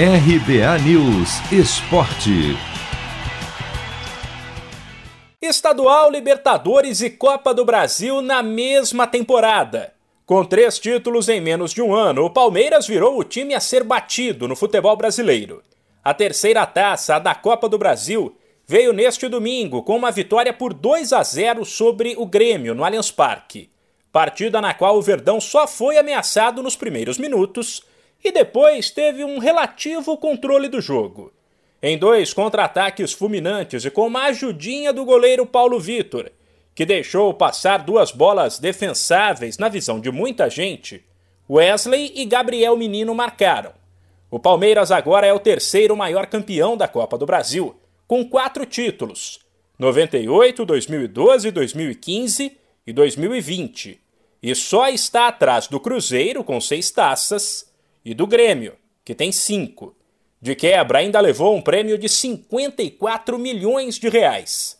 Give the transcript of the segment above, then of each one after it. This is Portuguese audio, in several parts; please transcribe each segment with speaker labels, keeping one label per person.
Speaker 1: RBA News Esporte.
Speaker 2: Estadual, Libertadores e Copa do Brasil na mesma temporada. Com três títulos em menos de um ano, o Palmeiras virou o time a ser batido no futebol brasileiro. A terceira taça, a da Copa do Brasil, veio neste domingo com uma vitória por 2 a 0 sobre o Grêmio no Allianz Parque. Partida na qual o Verdão só foi ameaçado nos primeiros minutos e depois teve um relativo controle do jogo. Em dois contra-ataques fulminantes e com uma ajudinha do goleiro Paulo Vitor, que deixou passar duas bolas defensáveis na visão de muita gente, Wesley e Gabriel Menino marcaram. O Palmeiras agora é o terceiro maior campeão da Copa do Brasil, com quatro títulos: 98, 2012, 2015 e 2020. E só está atrás do Cruzeiro, com seis taças, e do Grêmio, que tem cinco. De quebra, ainda levou um prêmio de 54 milhões de reais.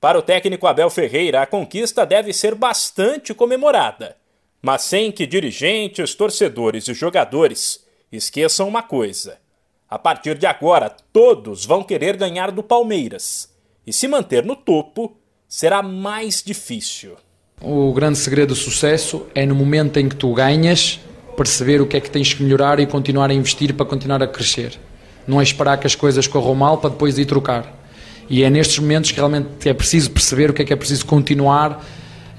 Speaker 2: Para o técnico Abel Ferreira, a conquista deve ser bastante comemorada, mas sem que dirigentes, torcedores e jogadores esqueçam uma coisa: a partir de agora, todos vão querer ganhar do Palmeiras, e se manter no topo será mais difícil.
Speaker 3: O grande segredo do sucesso é no momento em que tu ganhas, perceber o que é que tens que melhorar e continuar a investir para continuar a crescer. Não é esperar que as coisas corram mal para depois ir trocar. E é nestes momentos que realmente é preciso perceber o que é que é preciso continuar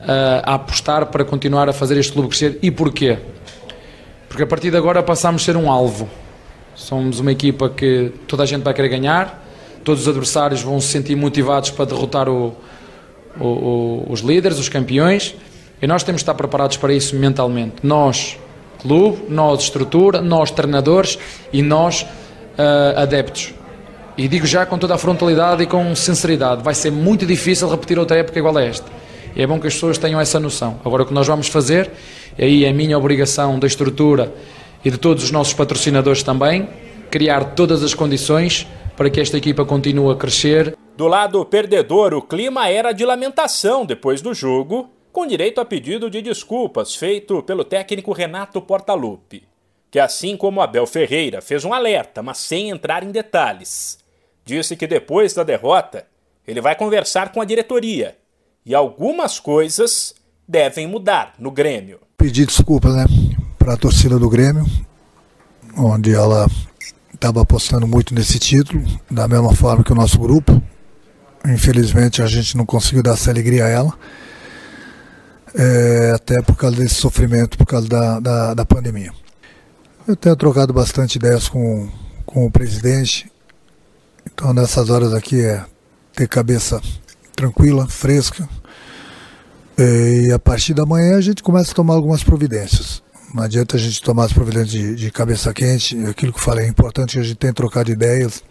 Speaker 3: uh, a apostar para continuar a fazer este clube crescer. E porquê? Porque a partir de agora passamos a ser um alvo. Somos uma equipa que toda a gente vai querer ganhar, todos os adversários vão se sentir motivados para derrotar o, o, o, os líderes, os campeões, e nós temos de estar preparados para isso mentalmente. Nós, clube, nós estrutura, nós treinadores e nós uh, adeptos. E digo já com toda a frontalidade e com sinceridade, vai ser muito difícil repetir outra época igual a esta. E é bom que as pessoas tenham essa noção. Agora o que nós vamos fazer, e aí é a minha obrigação da estrutura e de todos os nossos patrocinadores também, criar todas as condições para que esta equipa continue a crescer.
Speaker 2: Do lado perdedor, o clima era de lamentação depois do jogo com direito a pedido de desculpas feito pelo técnico Renato Portaluppi, que assim como Abel Ferreira fez um alerta, mas sem entrar em detalhes. Disse que depois da derrota, ele vai conversar com a diretoria e algumas coisas devem mudar no Grêmio.
Speaker 4: Pedir desculpas, né, para a torcida do Grêmio, onde ela estava apostando muito nesse título, da mesma forma que o nosso grupo. Infelizmente a gente não conseguiu dar essa alegria a ela é, até por causa desse sofrimento, por causa da, da, da, pandemia. Eu tenho trocado bastante ideias com, com o presidente, então nessas horas aqui é ter cabeça tranquila, fresca, é, e a partir da manhã a gente começa a tomar algumas providências. Não adianta a gente tomar as providências de, de cabeça quente, aquilo que eu falei, é importante a gente tenha trocado ideias,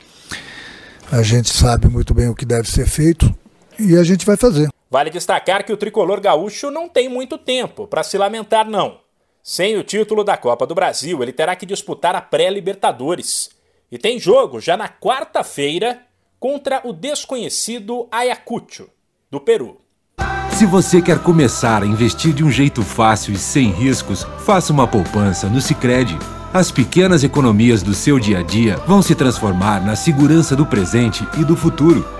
Speaker 4: a gente sabe muito bem o que deve ser feito e a gente vai fazer.
Speaker 2: Vale destacar que o tricolor gaúcho não tem muito tempo para se lamentar, não. Sem o título da Copa do Brasil, ele terá que disputar a pré-Libertadores. E tem jogo já na quarta-feira contra o desconhecido Ayacucho, do Peru.
Speaker 1: Se você quer começar a investir de um jeito fácil e sem riscos, faça uma poupança no Sicredi. As pequenas economias do seu dia a dia vão se transformar na segurança do presente e do futuro.